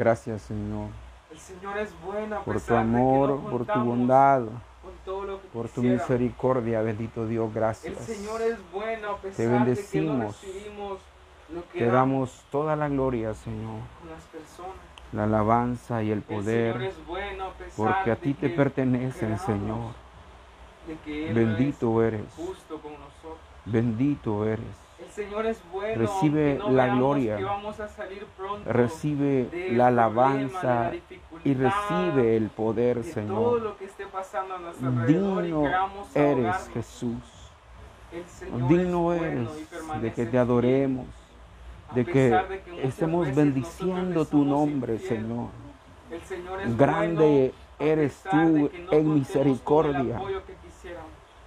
Gracias, Señor, El Señor es bueno a por tu pesar de que amor, no por tu bondad, con todo lo que por tu misericordia, bendito Dios, El gracias. Señor es bueno a pesar Te de que no bendecimos. recibimos lo que Te damos damos toda la gloria, Señor, con las personas. la alabanza y el poder, es bueno a pesar porque a ti te pertenecen, Señor. Bendito es eres, justo con nosotros. bendito eres. El Señor es bueno. Recibe no la gloria. que vamos a salir pronto Recibe del la problema, de la alabanza y recibe el poder, Señor. Digno eres. Jesús. Digno es bueno eres de que te adoremos, de que de que muchas estemos bendiciendo tu nombre. Señor. El Señor es Grande bueno, eres tú no en misericordia.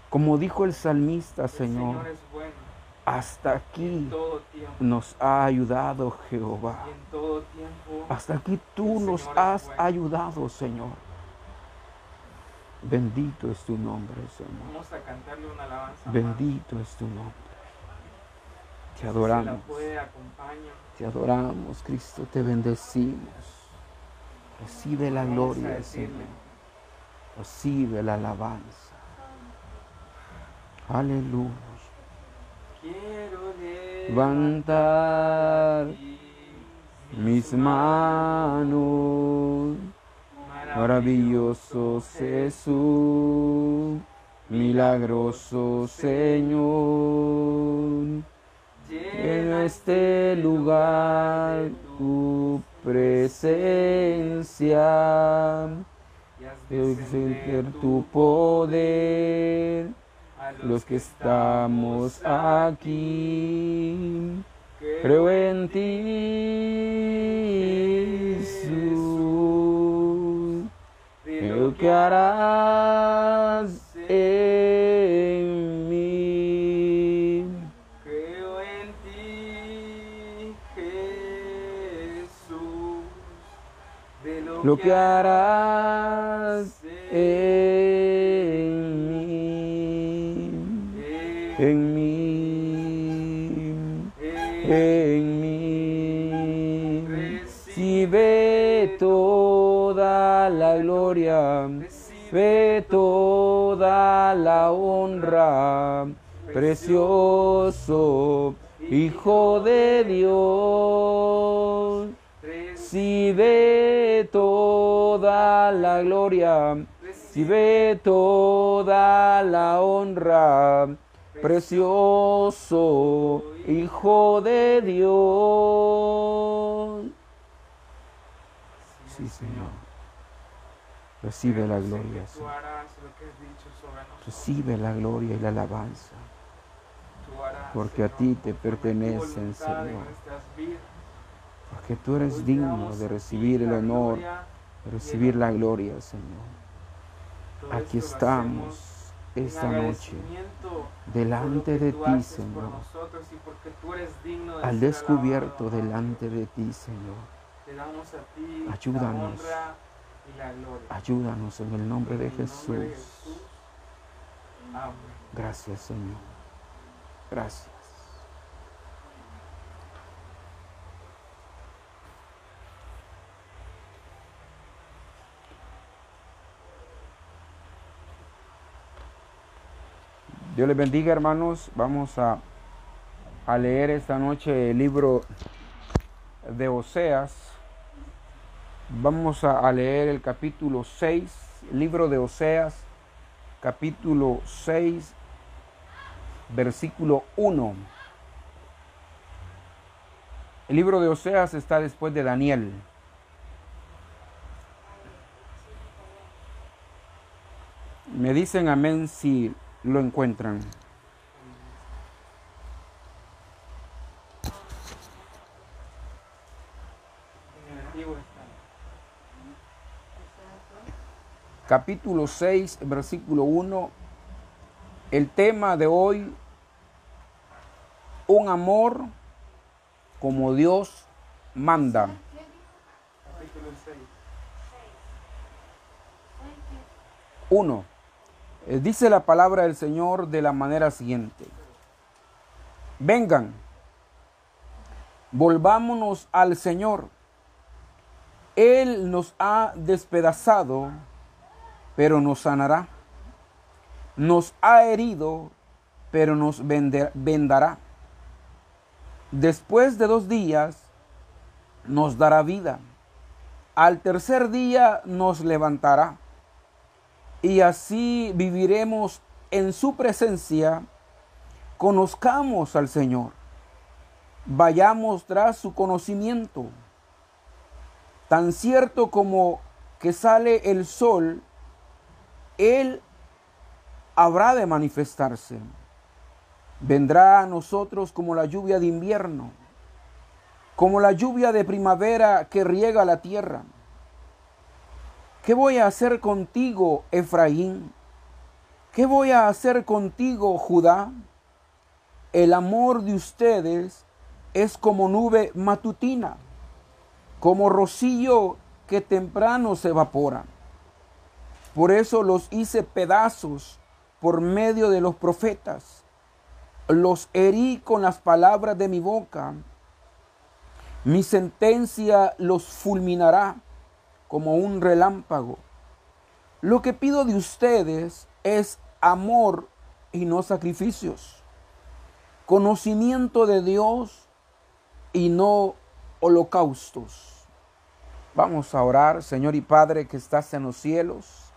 Como dijo el salmista, El Señor, Señor es bueno hasta aquí nos ha ayudado Jehová. Hasta aquí tú nos has ayudado, Señor. Bendito es tu nombre, Señor. Vamos a cantarle una alabanza. Bendito es tu nombre. Te adoramos. Te adoramos, Cristo, te bendecimos. Recibe la gloria, Señor. Recibe la alabanza. Aleluya. Quiero Levantar mis manos. Maravilloso Jesús, milagroso Señor. Llena este lugar tu presencia. Sentir tu poder, los que estamos aquí. Creo en ti, Jesús. Creo que harás en mí. Creo en ti, Jesús. De lo, que harás en Recibe toda la gloria. Ve toda la honra, precioso Hijo de Dios. Recibe toda la gloria, recibe toda la honra, precioso Hijo de Dios. Sí, Señor. Recibe la gloria, Señor. Recibe la gloria y la alabanza, porque a ti te pertenecen, Señor. Porque tú eres digno de recibir el honor, de recibir la gloria, Señor. Aquí estamos esta noche delante de ti, Señor, al descubierto delante de ti, Señor. Te damos a ti Ayúdanos. la honra y la gloria. Ayúdanos en el nombre de nombre. Jesús. Amén. Gracias, Señor. Gracias. Dios les bendiga, hermanos. Vamos a, a leer esta noche el libro de Oseas. Vamos a, leer el capítulo 6, libro de Oseas, capítulo 6, versículo 1. El libro de Oseas está después de Daniel. Me dicen amén si lo encuentran. En el Antiguo Testamento. Capítulo 6, versículo 1. El tema de hoy, un amor como Dios manda. Capítulo 6. 1. Eh, Dice la palabra del Señor de la manera siguiente. Vengan, volvámonos al Señor, Él nos ha despedazado, pero nos sanará. Nos ha herido, pero nos vendará. Después de dos días, nos dará vida. Al tercer día nos levantará. Y así viviremos en su presencia. Conozcamos al Señor. Vayamos tras su conocimiento. Tan cierto como que sale el sol, Él habrá de manifestarse. Vendrá a nosotros como la lluvia de invierno, como la lluvia de primavera que riega la tierra. ¿Qué voy a hacer contigo, Efraín? ¿Qué voy a hacer contigo, Judá? El amor de ustedes es como nube matutina, como rocío que temprano se evapora. Por eso los hice pedazos por medio de los profetas. Los herí con las palabras de mi boca. Mi sentencia los fulminará como un relámpago. Lo que pido de ustedes es amor y no sacrificios, conocimiento de Dios y no holocaustos. Vamos a orar, Señor y Padre que estás en los cielos.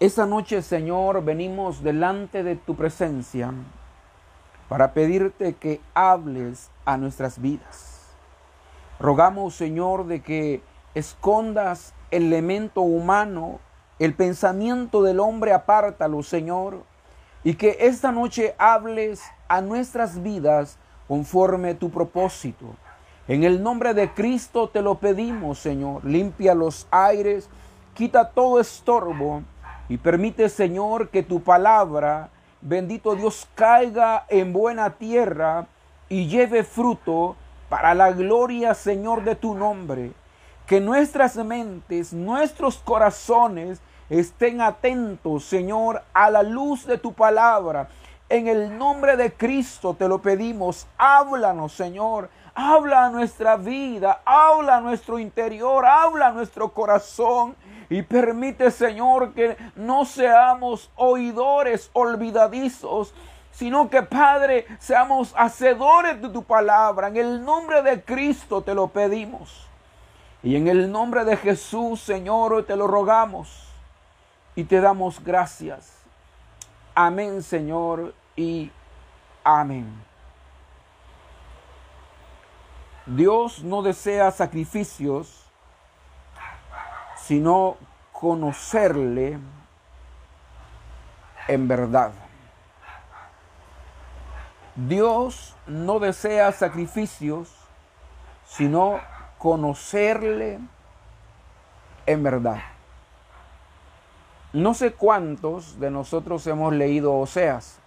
Esta noche, Señor, venimos delante de tu presencia para pedirte que hables a nuestras vidas. Rogamos, Señor, de que escondas el elemento humano, el pensamiento del hombre, apártalo, Señor, y que esta noche hables a nuestras vidas conforme tu propósito. En el nombre de Cristo te lo pedimos, Señor. Limpia los aires, quita todo estorbo y permite, Señor, que tu palabra, bendito Dios, caiga en buena tierra y lleve fruto para la gloria, Señor, de tu nombre que nuestras mentes, nuestros corazones estén atentos, Señor, a la luz de tu palabra. En el nombre de Cristo te lo pedimos. Háblanos, Señor. Habla a nuestra vida, habla a nuestro interior, habla a nuestro corazón. Y permite, Señor, que no seamos oidores olvidadizos, sino que, Padre, seamos hacedores de tu palabra. En el nombre de Cristo te lo pedimos. Y en el nombre de Jesús, Señor, te lo rogamos y te damos gracias. Amén, Señor, y amén. Dios no desea sacrificios, sino conocerle en verdad. Dios no desea sacrificios, sino conocerle en verdad. No sé cuántos de nosotros hemos leído Oseas,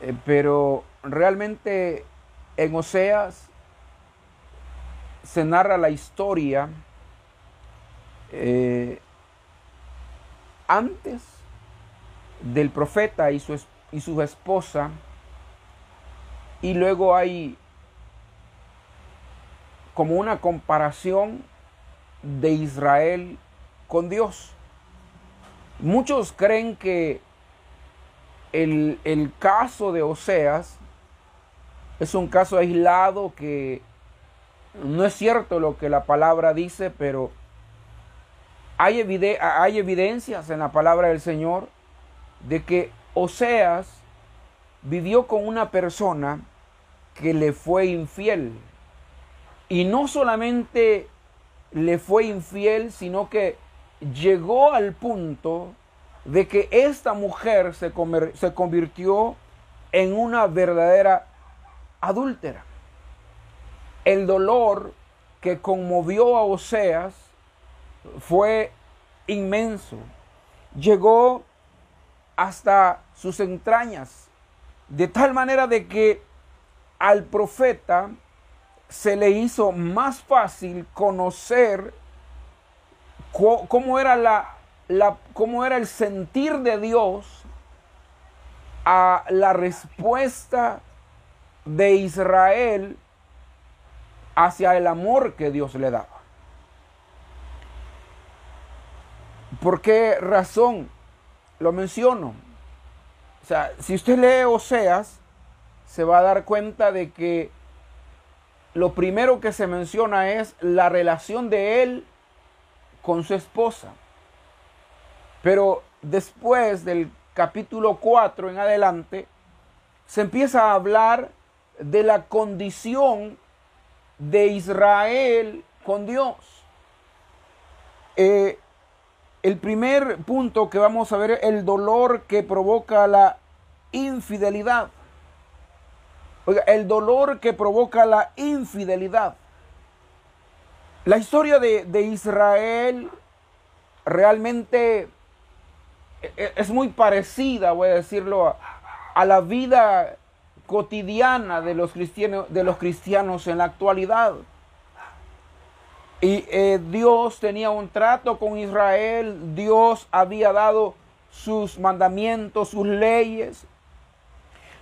eh, pero realmente en Oseas se narra la historia eh, antes del profeta y su, y su esposa, y luego hay como una comparación de Israel con Dios. Muchos creen que el, caso de Oseas es un caso aislado que no es cierto lo que la palabra dice, pero hay, evidencias en la palabra del Señor de que Oseas vivió con una persona que le fue infiel. Y no solamente le fue infiel, sino que llegó al punto de que esta mujer se, se convirtió en una verdadera adúltera. El dolor que conmovió a Oseas fue inmenso. Llegó hasta sus entrañas, de tal manera de que al profeta se le hizo más fácil conocer cómo era, la, cómo era el sentir de Dios a la respuesta de Israel hacia el amor que Dios le daba. ¿Por qué razón lo menciono? O sea, si usted lee Oseas, se va a dar cuenta de que lo primero que se menciona es la relación de él con su esposa. Pero después del capítulo 4 en adelante, se empieza a hablar de la condición de Israel con Dios. Eh, el primer punto que vamos a ver es el dolor que provoca la infidelidad. Oiga, el dolor que provoca la infidelidad. La historia de, de Israel realmente e, e, es muy parecida, voy a decirlo, a, a la vida cotidiana de los, cristianos, de los cristianos en la actualidad. Y eh, Dios tenía un trato con Israel, Dios había dado sus mandamientos, sus leyes,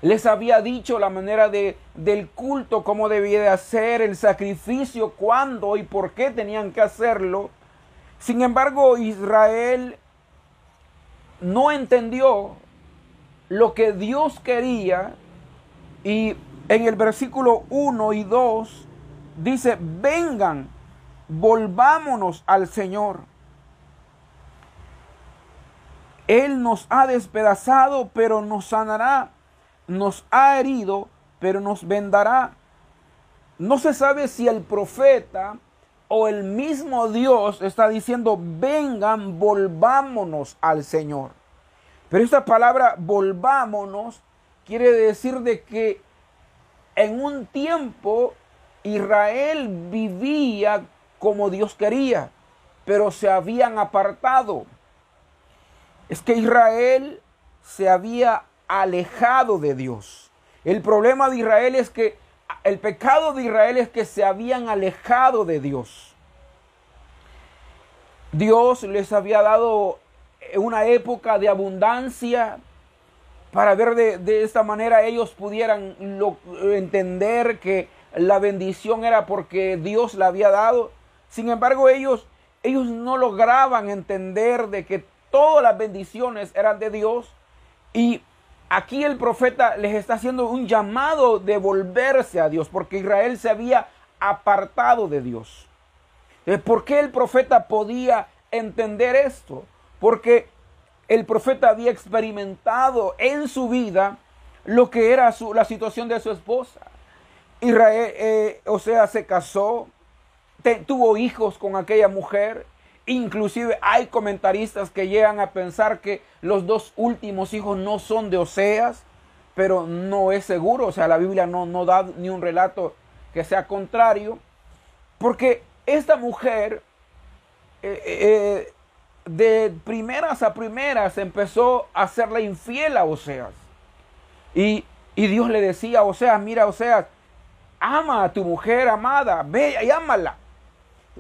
les había dicho la manera de, del culto, cómo debía de hacer, el sacrificio, cuándo y por qué tenían que hacerlo. Sin embargo, Israel no entendió lo que Dios quería. Y en el versículo 1 y 2 dice, vengan, volvámonos al Señor. Él nos ha despedazado, pero nos sanará. Nos ha herido, pero nos vendará. No se sabe si el profeta o el mismo Dios está diciendo, vengan, volvámonos al Señor. Pero esta palabra, volvámonos, quiere decir de que en un tiempo Israel vivía como Dios quería, pero se habían apartado. Es que Israel se había alejado de Dios. El problema de Israel es que el pecado de Israel es que se habían alejado de Dios. Dios les había dado una época de abundancia para ver de, esta manera ellos pudieran entender que la bendición era porque Dios la había dado. Sin embargo, ellos, ellos no lograban entender de que todas las bendiciones eran de Dios y aquí el profeta les está haciendo un llamado de volverse a Dios, porque Israel se había apartado de Dios. ¿Por qué el profeta podía entender esto? Porque el profeta había experimentado en su vida lo que era la situación de su esposa. Israel, eh, o sea, se casó, tuvo hijos con aquella mujer, Inclusive hay comentaristas que llegan a pensar que los dos últimos hijos no son de Oseas, pero no es seguro. O sea, la Biblia no, no da ni un relato que sea contrario. Porque esta mujer, eh, eh, de primeras a primeras, empezó a hacerle infiel a Oseas. Y, y Dios le decía a Oseas, mira Oseas, ama a tu mujer amada, ve y ámala.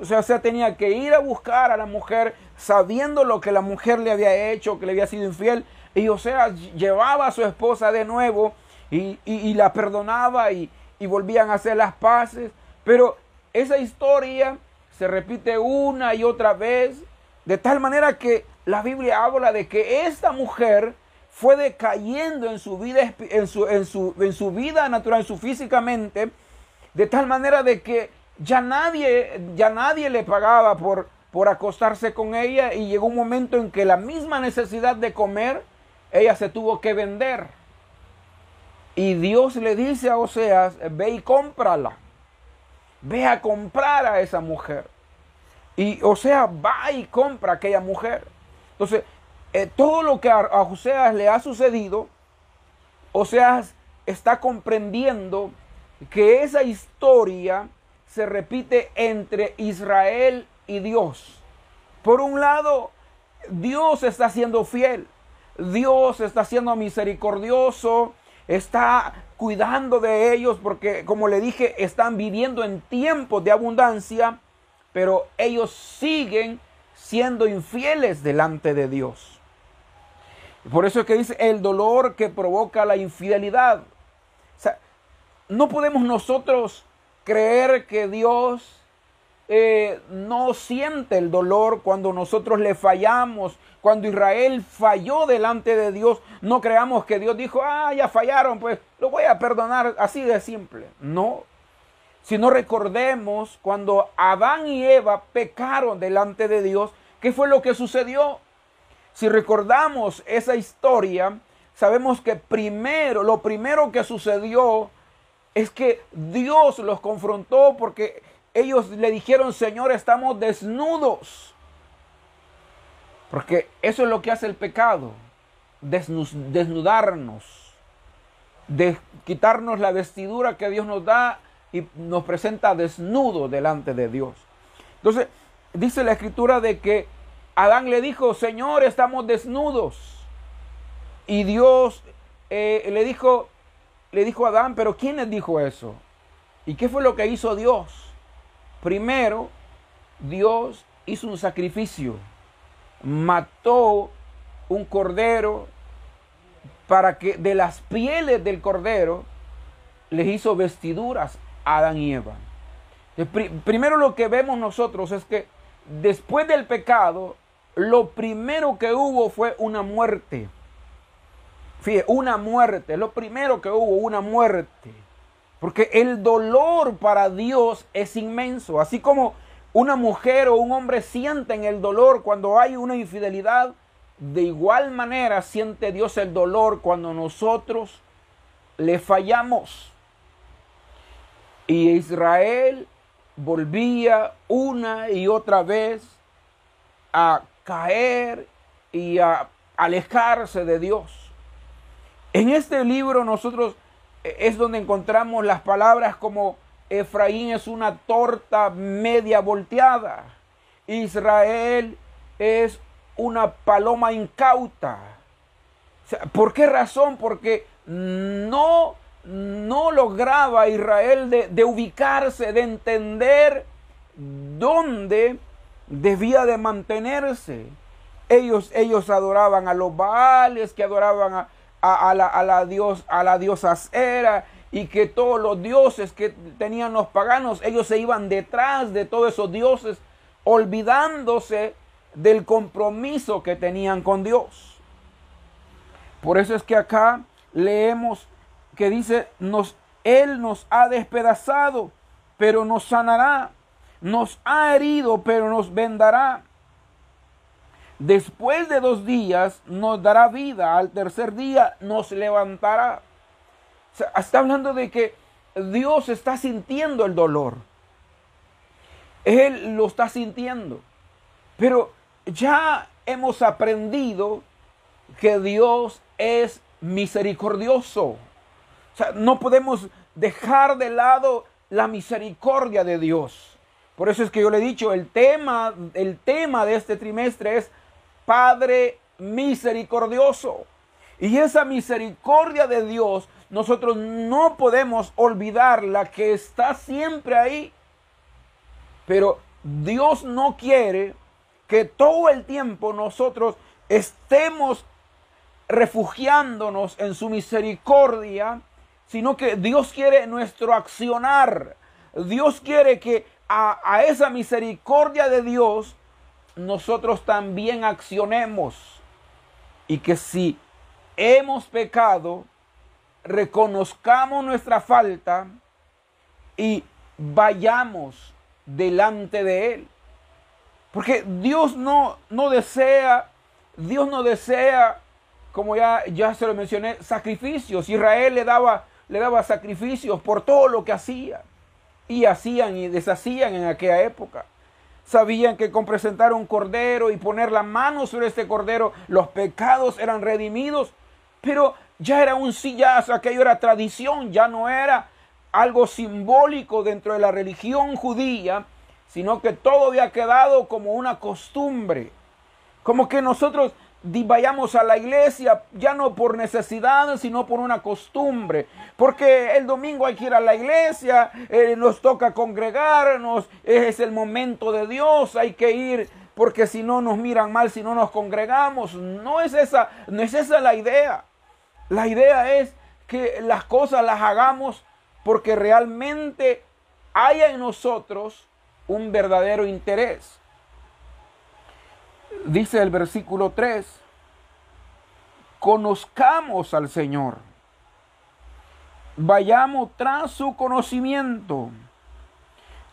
O sea, o tenía que ir a buscar a la mujer sabiendo lo que la mujer le había hecho, que le había sido infiel. Y o sea, llevaba a su esposa de nuevo y, la perdonaba y, y volvían a hacer las paces. Pero esa historia se repite una y otra vez, de tal manera que la Biblia habla de que esta mujer fue decayendo en su vida, en su, en su, en su vida natural, en su físicamente, de tal manera de que ya nadie, ya nadie le pagaba por, por acostarse con ella y llegó un momento en que la misma necesidad de comer, ella se tuvo que vender. Y Dios le dice a Oseas, ve y cómprala. Ve a comprar a esa mujer. Y Oseas va y compra a aquella mujer. Entonces, eh, todo lo que a, a Oseas le ha sucedido, Oseas está comprendiendo que esa historia se repite entre Israel y Dios. Por un lado, Dios está siendo fiel, Dios está siendo misericordioso, está cuidando de ellos porque, como le dije, están viviendo en tiempos de abundancia, pero ellos siguen siendo infieles delante de Dios. Por eso es que dice el dolor que provoca la infidelidad. O sea, no podemos nosotros creer que Dios eh, no siente el dolor cuando nosotros le fallamos. Cuando Israel falló delante de Dios, no creamos que Dios dijo, ah, ya fallaron, pues lo voy a perdonar así de simple. No. Si no recordemos cuando Adán y Eva pecaron delante de Dios, ¿qué fue lo que sucedió? Si recordamos esa historia, sabemos que primero, lo primero que sucedió es que Dios los confrontó porque ellos le dijeron, Señor, estamos desnudos. Porque eso es lo que hace el pecado, desnudarnos, de quitarnos la vestidura que Dios nos da y nos presenta desnudo delante de Dios. Entonces, dice la escritura de que Adán le dijo, Señor, estamos desnudos. Y Dios eh, le dijo, le dijo a Adán, pero ¿quién les dijo eso? ¿Y qué fue lo que hizo Dios? Primero, Dios hizo un sacrificio, mató un cordero para que de las pieles del cordero les hizo vestiduras a Adán y Eva. Primero lo que vemos nosotros es que después del pecado, lo primero que hubo fue una muerte. Fíjate, una muerte, lo primero que hubo, una muerte. Porque el dolor para Dios es inmenso. Así como una mujer o un hombre sienten el dolor cuando hay una infidelidad, de igual manera siente Dios el dolor cuando nosotros le fallamos. Y Israel volvía una y otra vez a caer y a alejarse de Dios. En este libro nosotros es donde encontramos las palabras como Efraín es una torta media volteada. Israel es una paloma incauta. ¿Por qué razón? Porque no, no lograba Israel de, de ubicarse, de entender dónde debía de mantenerse. Ellos, ellos adoraban a los Baales, que adoraban a, a, la, a, la, dios, a la diosa Era y que todos los dioses que tenían los paganos, ellos se iban detrás de todos esos dioses, olvidándose del compromiso que tenían con Dios. Por eso es que acá leemos que dice, nos, Él nos ha despedazado, pero nos sanará, nos ha herido, pero nos vendará. Después de dos días nos dará vida, al tercer día nos levantará. está hablando de que Dios está sintiendo el dolor. Él lo está sintiendo. Pero ya hemos aprendido que Dios es misericordioso. O sea, no podemos dejar de lado la misericordia de Dios. Por eso es que yo le he dicho, el tema, el tema de este trimestre es Padre misericordioso. Y esa misericordia de Dios, nosotros no podemos olvidarla que está siempre ahí. Pero Dios no quiere que todo el tiempo nosotros estemos refugiándonos en su misericordia, sino que Dios quiere nuestro accionar. Dios quiere que a, a esa misericordia de Dios nosotros también accionemos y que si hemos pecado, reconozcamos nuestra falta y vayamos delante de Él. Porque Dios no, no desea, Dios no desea, como ya, ya se lo mencioné, sacrificios. Israel le daba, le daba sacrificios por todo lo que hacía. Y hacían y deshacían en aquella época. Sabían que con presentar un cordero y poner la mano sobre este cordero, los pecados eran redimidos. Pero ya era un sillazo, aquello era tradición, ya no era algo simbólico dentro de la religión judía, sino que todo había quedado como una costumbre. Como que nosotros vayamos a la iglesia ya no por necesidad, sino por una costumbre. Porque el domingo hay que ir a la iglesia, eh, nos toca congregarnos, es el momento de Dios, hay que ir porque si no nos miran mal, si no nos congregamos. No es esa, no es esa la idea. La idea es que las cosas las hagamos porque realmente haya en nosotros un verdadero interés. Dice el versículo 3, conozcamos al Señor, vayamos tras su conocimiento.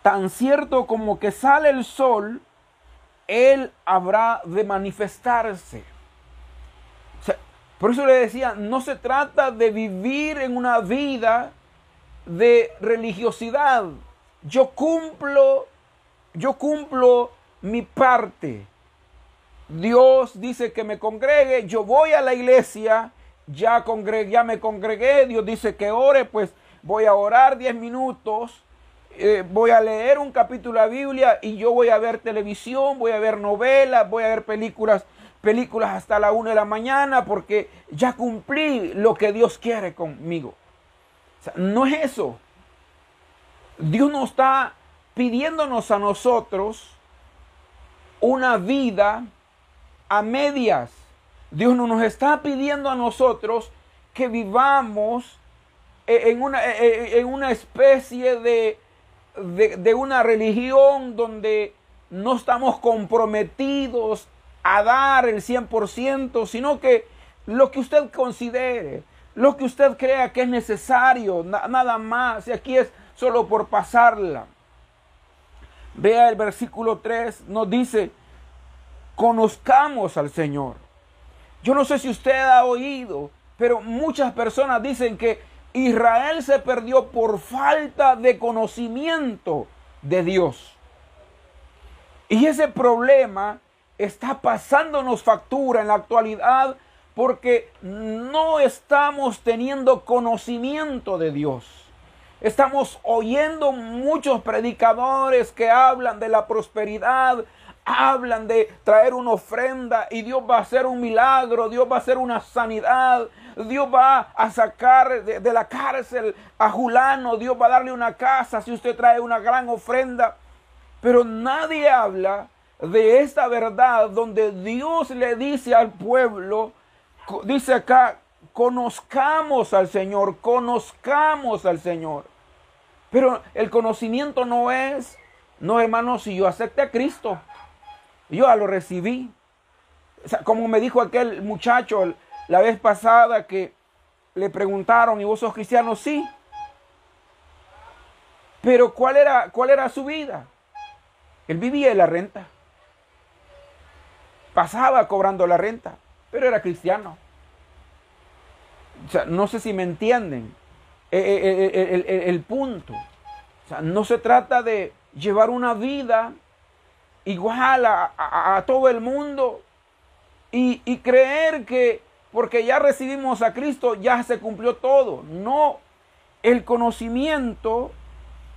Tan cierto como que sale el sol, Él habrá de manifestarse. por eso le decía, no se trata de vivir en una vida de religiosidad. Yo cumplo, yo cumplo mi parte. Dios dice que me congregue, yo voy a la iglesia, ya, ya me congregué, Dios dice que ore, pues voy a orar 10 minutos, eh, voy a leer un capítulo de la Biblia y yo voy a ver televisión, voy a ver novelas, voy a ver películas, películas hasta la una de la mañana porque ya cumplí lo que Dios quiere conmigo. no es eso. Dios no está pidiéndonos a nosotros una vida a medias. Dios no nos está pidiendo a nosotros que vivamos en una, en una especie de, de, una religión donde no estamos comprometidos a dar el 100%, sino que lo que usted considere, lo que usted crea que es necesario, nada más, y aquí es solo por pasarla. Vea el versículo 3, nos dice, conozcamos al Señor. Yo no sé si usted ha oído, pero muchas personas dicen que Israel se perdió por falta de conocimiento de Dios. Y ese problema está pasándonos factura en la actualidad porque no estamos teniendo conocimiento de Dios. Estamos oyendo muchos predicadores que hablan de la prosperidad, hablan de traer una ofrenda y Dios va a hacer un milagro, Dios va a hacer una sanidad, Dios va a sacar de, la cárcel a Julano, Dios va a darle una casa si usted trae una gran ofrenda. Pero nadie habla de esta verdad donde Dios le dice al pueblo, dice acá, conozcamos al Señor, conozcamos al Señor. Pero el conocimiento no es, no hermano, si yo acepte a Cristo, yo ya lo recibí. como me dijo aquel muchacho la vez pasada que le preguntaron, ¿y vos sos cristiano? Sí. Pero ¿cuál era, cuál era su vida? Él vivía de la renta. Pasaba cobrando la renta, pero era cristiano. O sea, no sé si me entienden eh, eh, eh, el, punto. O sea, no se trata de llevar una vida igual a, todo el mundo y, y creer que porque ya recibimos a Cristo ya se cumplió todo. No, el conocimiento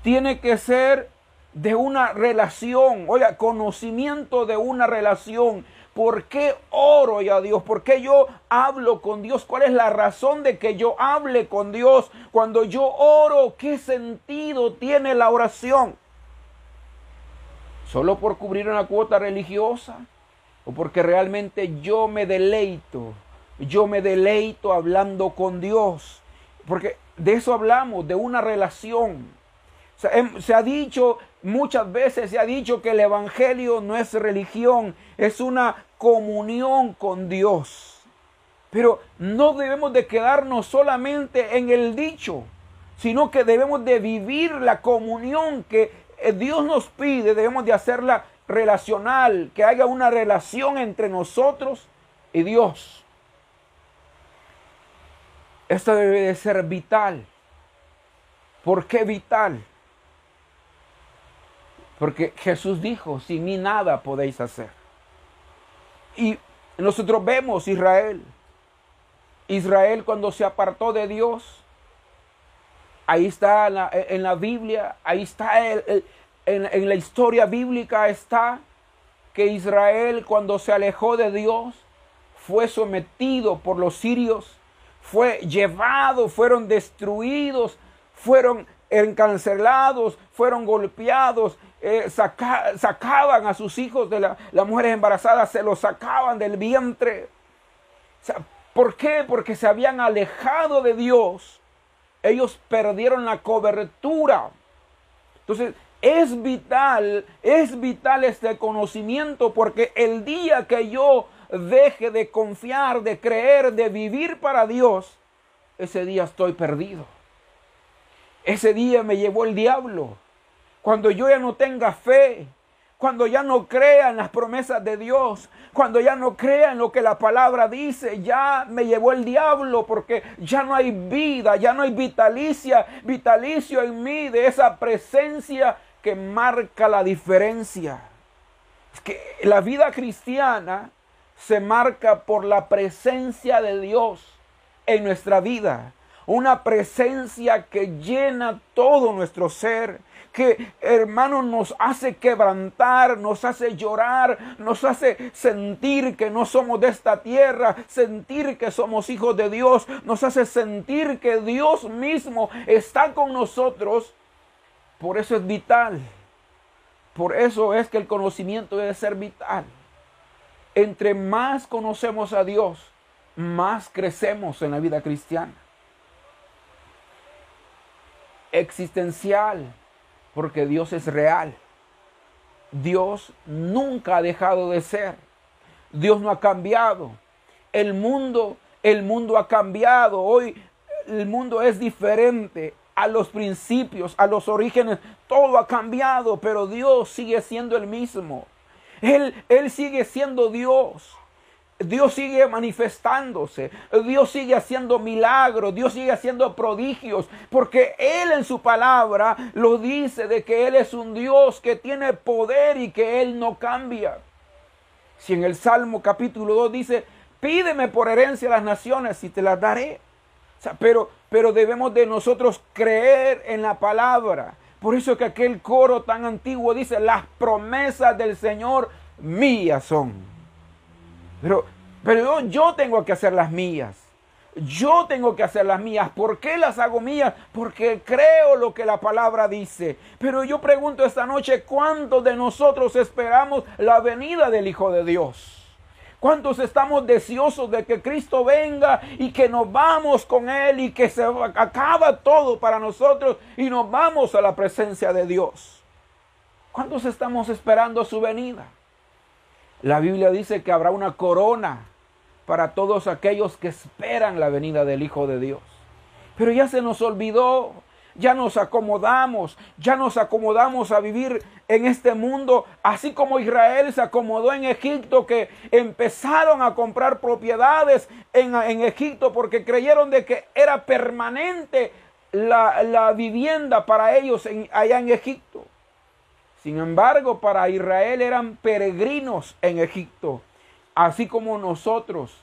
tiene que ser de una relación, oiga, conocimiento de una relación. ¿Por qué oro a Dios? ¿Por qué yo hablo con Dios? ¿Cuál es la razón de que yo hable con Dios? Cuando yo oro, ¿qué sentido tiene la oración? ¿Solo por cubrir una cuota religiosa? ¿O porque realmente yo me deleito? Yo me deleito hablando con Dios. Porque de eso hablamos, de una relación. Em, se, ha dicho muchas veces, se ha dicho que el Evangelio no es religión, es una comunión con Dios. Pero no debemos de quedarnos solamente en el dicho, sino que debemos de vivir la comunión que Dios nos pide, debemos de hacerla relacional, que haya una relación entre nosotros y Dios. Esto debe de ser vital. ¿Por qué vital? Porque Jesús dijo, sin mí nada podéis hacer. Y nosotros vemos Israel. Israel cuando se apartó de Dios, Ahí está en la, Biblia, ahí está en, la historia bíblica está que Israel cuando se alejó de Dios fue sometido por los sirios, fue llevado, fueron destruidos, fueron encarcelados, fueron golpeados, eh, sacaban a sus hijos de la, las mujeres embarazadas, se los sacaban del vientre. ¿Por qué? Porque se habían alejado de Dios ellos perdieron la cobertura. Entonces, es vital, es vital este conocimiento porque el día que yo deje de confiar, de creer, de vivir para Dios, ese día estoy perdido. Ese día me llevó el diablo. Cuando yo ya no tenga fe, cuando ya no crea en las promesas de Dios, cuando ya no crea en lo que la palabra dice, ya me llevó el diablo porque ya no hay vida, ya no hay vitalicia, vitalicio en mí de esa presencia que marca la diferencia. Es que la vida cristiana se marca por la presencia de Dios en nuestra vida. Una presencia que llena todo nuestro ser, que hermano nos hace quebrantar, nos hace llorar, nos hace sentir que no somos de esta tierra, sentir que somos hijos de Dios, nos hace sentir que Dios mismo está con nosotros. Por eso es vital. Por eso es que el conocimiento debe ser vital. Entre más conocemos a Dios, más crecemos en la vida cristiana. Existencial, porque Dios es real. Dios nunca ha dejado de ser. Dios no ha cambiado. El mundo, el mundo ha cambiado. Hoy el mundo es diferente a los principios, a los orígenes. Todo ha cambiado, pero Dios sigue siendo el mismo. Él, él sigue siendo Dios. Dios sigue manifestándose, Dios sigue haciendo milagros, Dios sigue haciendo prodigios, porque Él en su palabra lo dice de que Él es un Dios que tiene poder y que Él no cambia. Si en el Salmo capítulo 2 dice, pídeme por herencia las naciones y te las daré. pero, pero debemos de nosotros creer en la palabra. Por eso que aquel coro tan antiguo dice, las promesas del Señor mías son. Pero, pero yo, tengo que hacer las mías. Yo tengo que hacer las mías. ¿Por qué las hago mías? Porque creo lo que la palabra dice. Pero yo pregunto esta noche, ¿cuántos de nosotros esperamos la venida del Hijo de Dios? ¿Cuántos estamos deseosos de que Cristo venga y que nos vamos con Él y que se acaba todo para nosotros y nos vamos a la presencia de Dios? ¿Cuántos estamos esperando su venida? La Biblia dice que habrá una corona para todos aquellos que esperan la venida del Hijo de Dios. Pero ya se nos olvidó, ya nos acomodamos, ya nos acomodamos a vivir en este mundo, así como Israel se acomodó en Egipto, que empezaron a comprar propiedades en, Egipto porque creyeron de que era permanente la, vivienda para ellos allá en Egipto. Sin embargo, para Israel eran peregrinos en Egipto, así como nosotros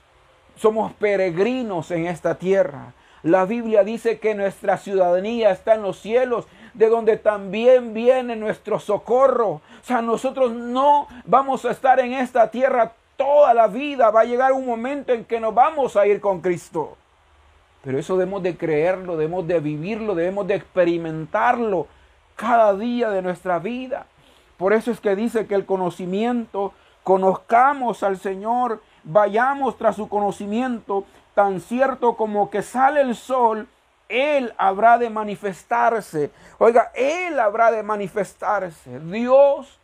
somos peregrinos en esta tierra. La Biblia dice que nuestra ciudadanía está en los cielos, de donde también viene nuestro socorro. O sea, nosotros no vamos a estar en esta tierra toda la vida. Va a llegar un momento en que nos vamos a ir con Cristo. Pero eso debemos de creerlo, debemos de vivirlo, debemos de experimentarlo cada día de nuestra vida. Por eso es que dice que el conocimiento, conozcamos al Señor, vayamos tras su conocimiento, tan cierto como que sale el sol, Él habrá de manifestarse. Oiga, Él habrá de manifestarse. Dios,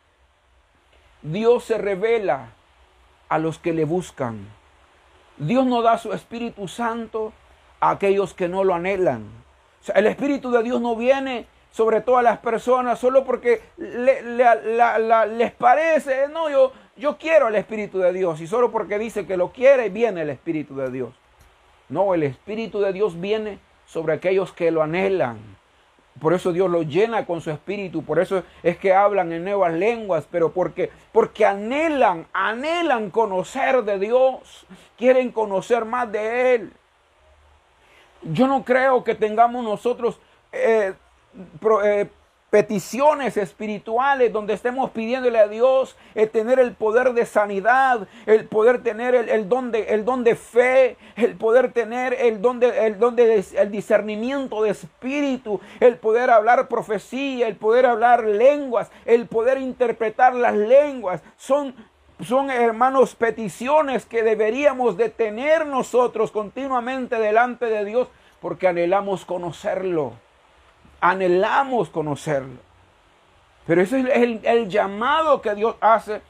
Dios se revela a los que le buscan. Dios no da su Espíritu Santo a aquellos que no lo anhelan. el Espíritu de Dios no viene sobre todas las personas solo porque les parece, no, yo, yo quiero el Espíritu de Dios y solo porque dice que lo quiere, viene el Espíritu de Dios. No, el Espíritu de Dios viene sobre aquellos que lo anhelan. Por eso Dios lo llena con su espíritu, por eso es que hablan en nuevas lenguas, pero porque porque anhelan, anhelan conocer de Dios, quieren conocer más de él. Yo no creo que tengamos nosotros eh, eh, peticiones espirituales donde estemos pidiéndole a Dios el tener el poder de sanidad, el poder tener el, don, de, el don de fe, el poder tener el don, de, el, don de, el discernimiento de espíritu, el poder hablar profecía, el poder hablar lenguas, el poder interpretar las lenguas. Son son hermanos peticiones que deberíamos de tener nosotros continuamente delante de Dios porque anhelamos conocerlo anhelamos conocerlo. Pero ese es el, llamado que Dios hace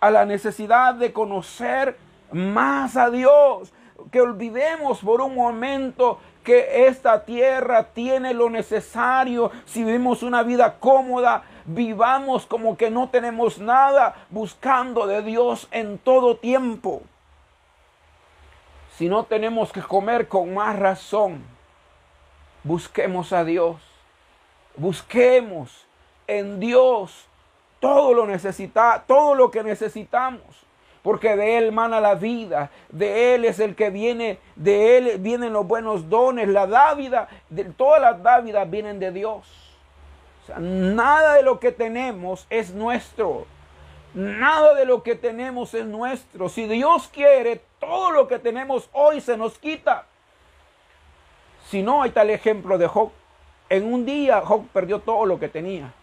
a la necesidad de conocer más a Dios. Que olvidemos por un momento que esta tierra tiene lo necesario. Si vivimos una vida cómoda, vivamos como que no tenemos nada, buscando de Dios en todo tiempo. Si no tenemos que comer con más razón, busquemos a Dios. Busquemos en Dios todo lo necesita, todo lo que necesitamos, porque de él mana la vida, de él es el que viene, de él vienen los buenos dones, la dávida, de, todas las dávidas vienen de Dios. Nada de lo que tenemos es nuestro. Nada de lo que tenemos es nuestro. Si Dios quiere, todo lo que tenemos hoy se nos quita. Si no, hay tal ejemplo de Job. En un día Job perdió todo lo que tenía.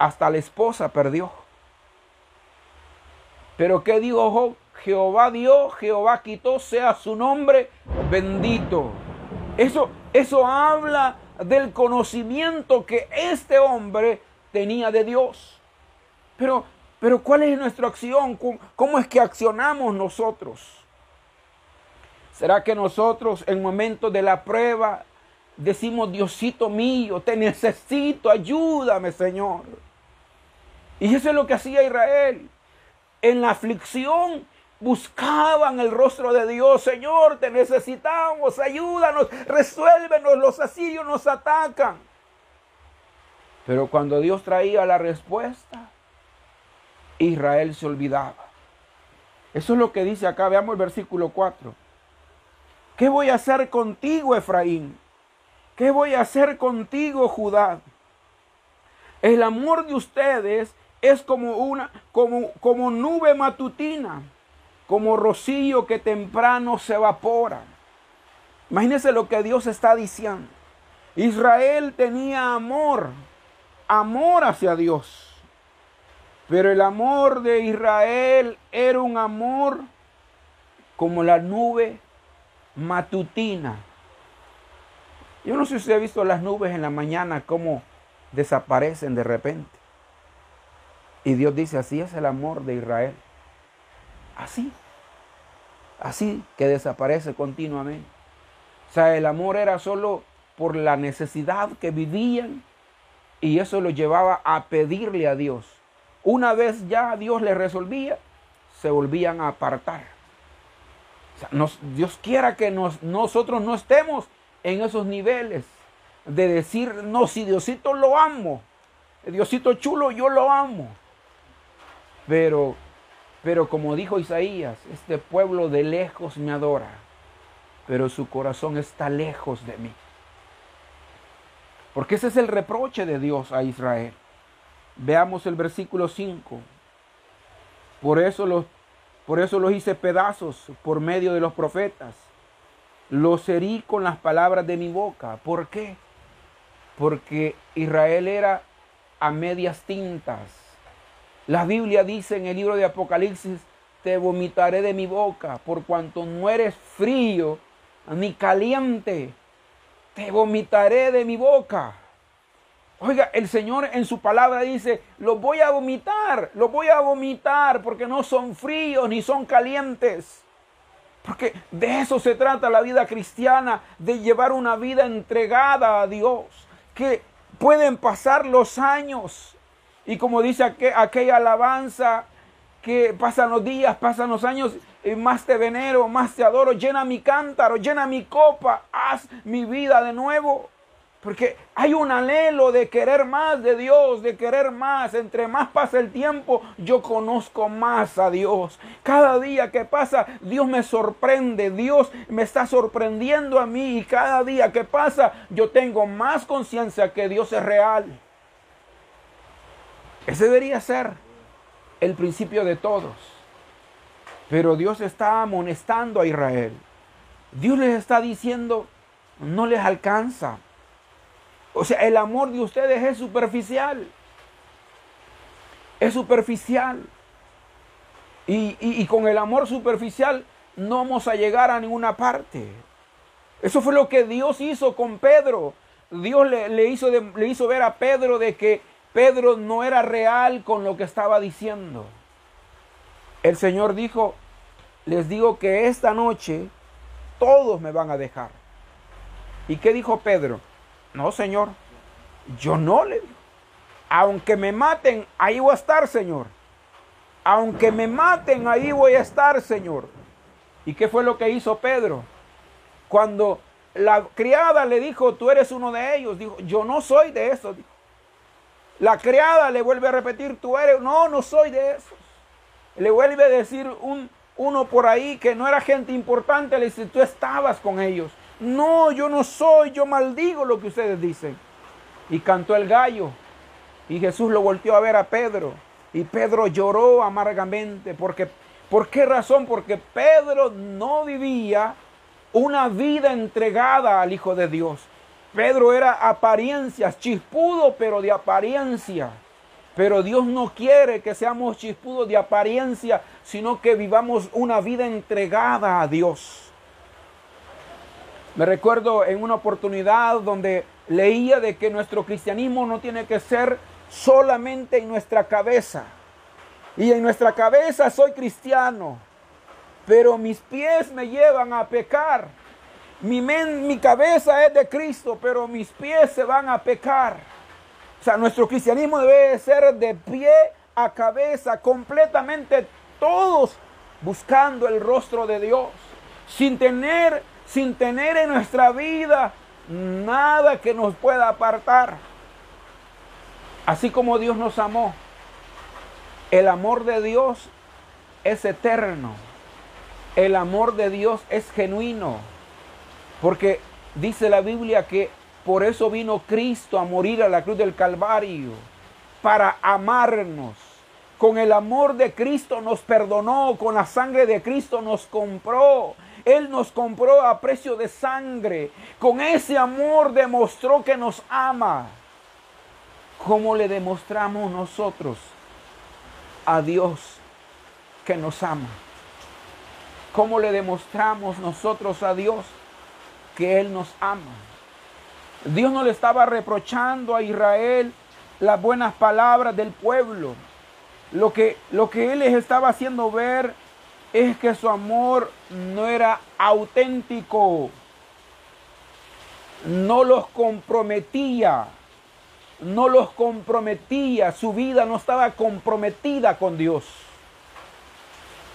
Hasta la esposa perdió. Pero ¿qué dijo Job? Jehová dio, Jehová quitó, sea su nombre bendito. Eso, eso habla del conocimiento que este hombre tenía de Dios. Pero, pero ¿cuál es nuestra acción? ¿Cómo es que accionamos nosotros? ¿Será que nosotros en momentos de la prueba decimos, Diosito mío, te necesito, ayúdame Señor? Y eso es lo que hacía Israel. En la aflicción buscaban el rostro de Dios. Señor, te necesitamos, ayúdanos, resuélvenos, los asirios nos atacan. Pero cuando Dios traía la respuesta, Israel se olvidaba. Eso es lo que dice acá, veamos el versículo 4. ¿Qué voy a hacer contigo, Efraín? ¿Qué voy a hacer contigo, Judá? El amor de ustedes es como una como, como nube matutina como rocío que temprano se evapora. Imagínense lo que Dios está diciendo. Israel tenía amor, amor hacia Dios. Pero el amor de Israel era un amor como la nube matutina. Yo no sé si usted ha visto las nubes en la mañana cómo desaparecen de repente. Y Dios dice, así es el amor de Israel. Así así que desaparece continuamente. O sea, el amor era solo por la necesidad que vivían y eso lo llevaba a pedirle a Dios. Una vez ya Dios le resolvía, se volvían a apartar. O sea, Dios quiera que nosotros no estemos en esos niveles de decir, no, si Diosito lo amo, Diosito chulo, yo lo amo. Pero pero como dijo Isaías, este pueblo de lejos me adora, pero su corazón está lejos de mí. Porque ese es el reproche de Dios a Israel. Veamos el versículo 5. Por eso los, por eso los hice pedazos por medio de los profetas. Los herí con las palabras de mi boca. ¿Por qué? Porque Israel era a medias tintas la Biblia dice en el libro de Apocalipsis, te vomitaré de mi boca, por cuanto no eres frío ni caliente, te vomitaré de mi boca. Oiga, el Señor en su palabra dice, los voy a vomitar, los voy a vomitar porque no son fríos ni son calientes. Porque de eso se trata la vida cristiana, de llevar una vida entregada a Dios. Que pueden pasar los años, y como dice aquella alabanza, que pasan los días, pasan los años, y más te venero, más te adoro, llena mi cántaro, llena mi copa, haz mi vida de nuevo. Porque hay un anhelo de querer más de Dios, de querer más. Entre más pasa el tiempo, yo conozco más a Dios. Cada día que pasa, Dios me sorprende. Dios me está sorprendiendo a mí. Y cada día que pasa, yo tengo más conciencia que Dios es real. Ese debería ser el principio de todos. Pero Dios está amonestando a Israel. Dios les está diciendo, no les alcanza. O sea, el amor de ustedes es superficial. Es superficial. Y, y, con el amor superficial no vamos a llegar a ninguna parte. Eso fue lo que Dios hizo con Pedro. Dios le, le hizo, le hizo ver a Pedro de que Pedro no era real con lo que estaba diciendo. El Señor dijo, les digo que esta noche todos me van a dejar. ¿Y qué dijo Pedro? No, Señor, yo no le. Aunque me maten, ahí voy a estar, Señor. Aunque me maten, ahí voy a estar, Señor. ¿Y qué fue lo que hizo Pedro? Cuando la criada le dijo, tú eres uno de ellos, dijo, yo no soy de esos. La criada le vuelve a repetir, tú eres, no, no soy de esos. Le vuelve a decir un, uno por ahí que no era gente importante, le dice, tú estabas con ellos. No, yo no soy, yo maldigo lo que ustedes dicen. Y cantó el gallo. Y Jesús lo volteó a ver a Pedro. Y Pedro lloró amargamente. Porque, ¿Por qué razón? Porque Pedro no vivía una vida entregada al Hijo de Dios. Pedro era apariencias, chispudo, pero de apariencia. Pero Dios no quiere que seamos chispudos de apariencia, sino que vivamos una vida entregada a Dios. Me recuerdo en una oportunidad donde leía de que nuestro cristianismo no tiene que ser solamente en nuestra cabeza. Y en nuestra cabeza soy cristiano, pero mis pies me llevan a pecar. Mi, mi cabeza es de Cristo, pero mis pies se van a pecar. O sea, nuestro cristianismo debe ser de pie a cabeza, completamente todos buscando el rostro de Dios, sin tener, sin tener en nuestra vida nada que nos pueda apartar. Así como Dios nos amó, el amor de Dios es eterno. El amor de Dios es genuino. Porque dice la Biblia que por eso vino Cristo a morir a la cruz del Calvario, para amarnos. Con el amor de Cristo nos perdonó, con la sangre de Cristo nos compró. Él nos compró a precio de sangre. Con ese amor demostró que nos ama. ¿Cómo le demostramos nosotros a Dios que nos ama? ¿Cómo le demostramos nosotros a Dios que Él nos ama. Dios no le estaba reprochando a Israel las buenas palabras del pueblo. Lo que, lo que Él les estaba haciendo ver es que su amor no era auténtico. No los comprometía. No los comprometía. Su vida no estaba comprometida con Dios.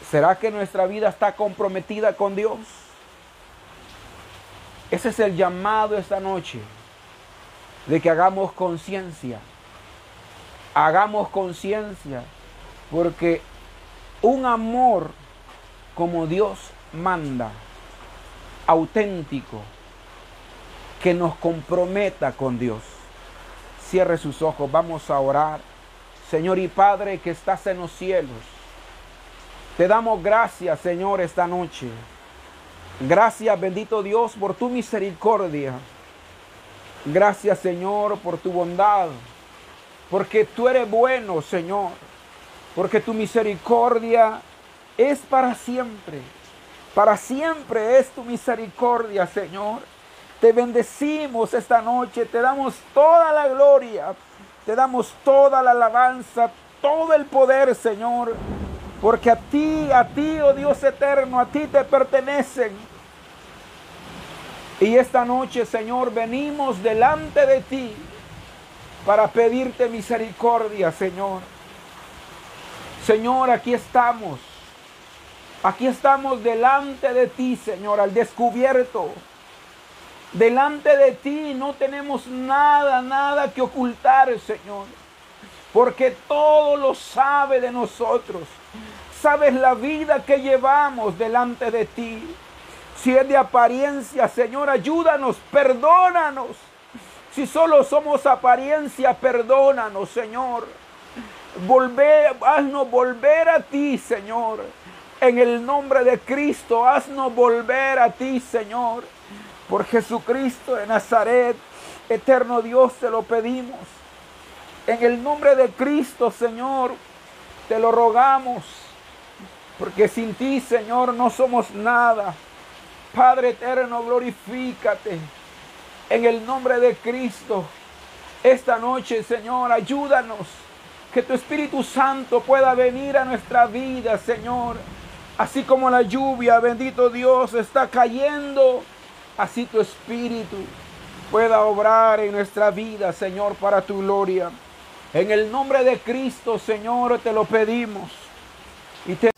¿Será que nuestra vida está comprometida con Dios? Ese es el llamado esta noche, de que hagamos conciencia. Hagamos conciencia, porque un amor como Dios manda, auténtico, que nos comprometa con Dios. Cierre sus ojos, vamos a orar. Señor y Padre que estás en los cielos, te damos gracias, Señor, esta noche. Gracias, bendito Dios, por tu misericordia. Gracias, Señor, por tu bondad. Porque tú eres bueno, Señor. Porque tu misericordia es para siempre. Para siempre es tu misericordia, Señor. Te bendecimos esta noche. Te damos toda la gloria. Te damos toda la alabanza, todo el poder, Señor. Porque a ti, a ti, oh Dios eterno, a ti te pertenecen. Y esta noche, Señor, venimos delante de ti para pedirte misericordia, Señor. Señor, aquí estamos. Aquí estamos delante de ti, Señor, al descubierto. Delante de ti no tenemos nada, nada que ocultar, Señor. Porque todo lo sabe de nosotros. Sabes la vida que llevamos delante de ti. Si es de apariencia, Señor, ayúdanos, perdónanos. Si solo somos apariencia, perdónanos, Señor. Volver, haznos volver a ti, Señor. En el nombre de Cristo, haznos volver a ti, Señor. Por Jesucristo de Nazaret, eterno Dios, te lo pedimos. En el nombre de Cristo, Señor, te lo rogamos. Porque sin ti, Señor, no somos nada. Padre eterno, glorifícate en el nombre de Cristo. Esta noche, Señor, ayúdanos. Que tu Espíritu Santo pueda venir a nuestra vida, Señor. Así como la lluvia, bendito Dios, está cayendo, así tu Espíritu pueda obrar en nuestra vida, Señor, para tu gloria. En el nombre de Cristo, Señor, te lo pedimos. Y te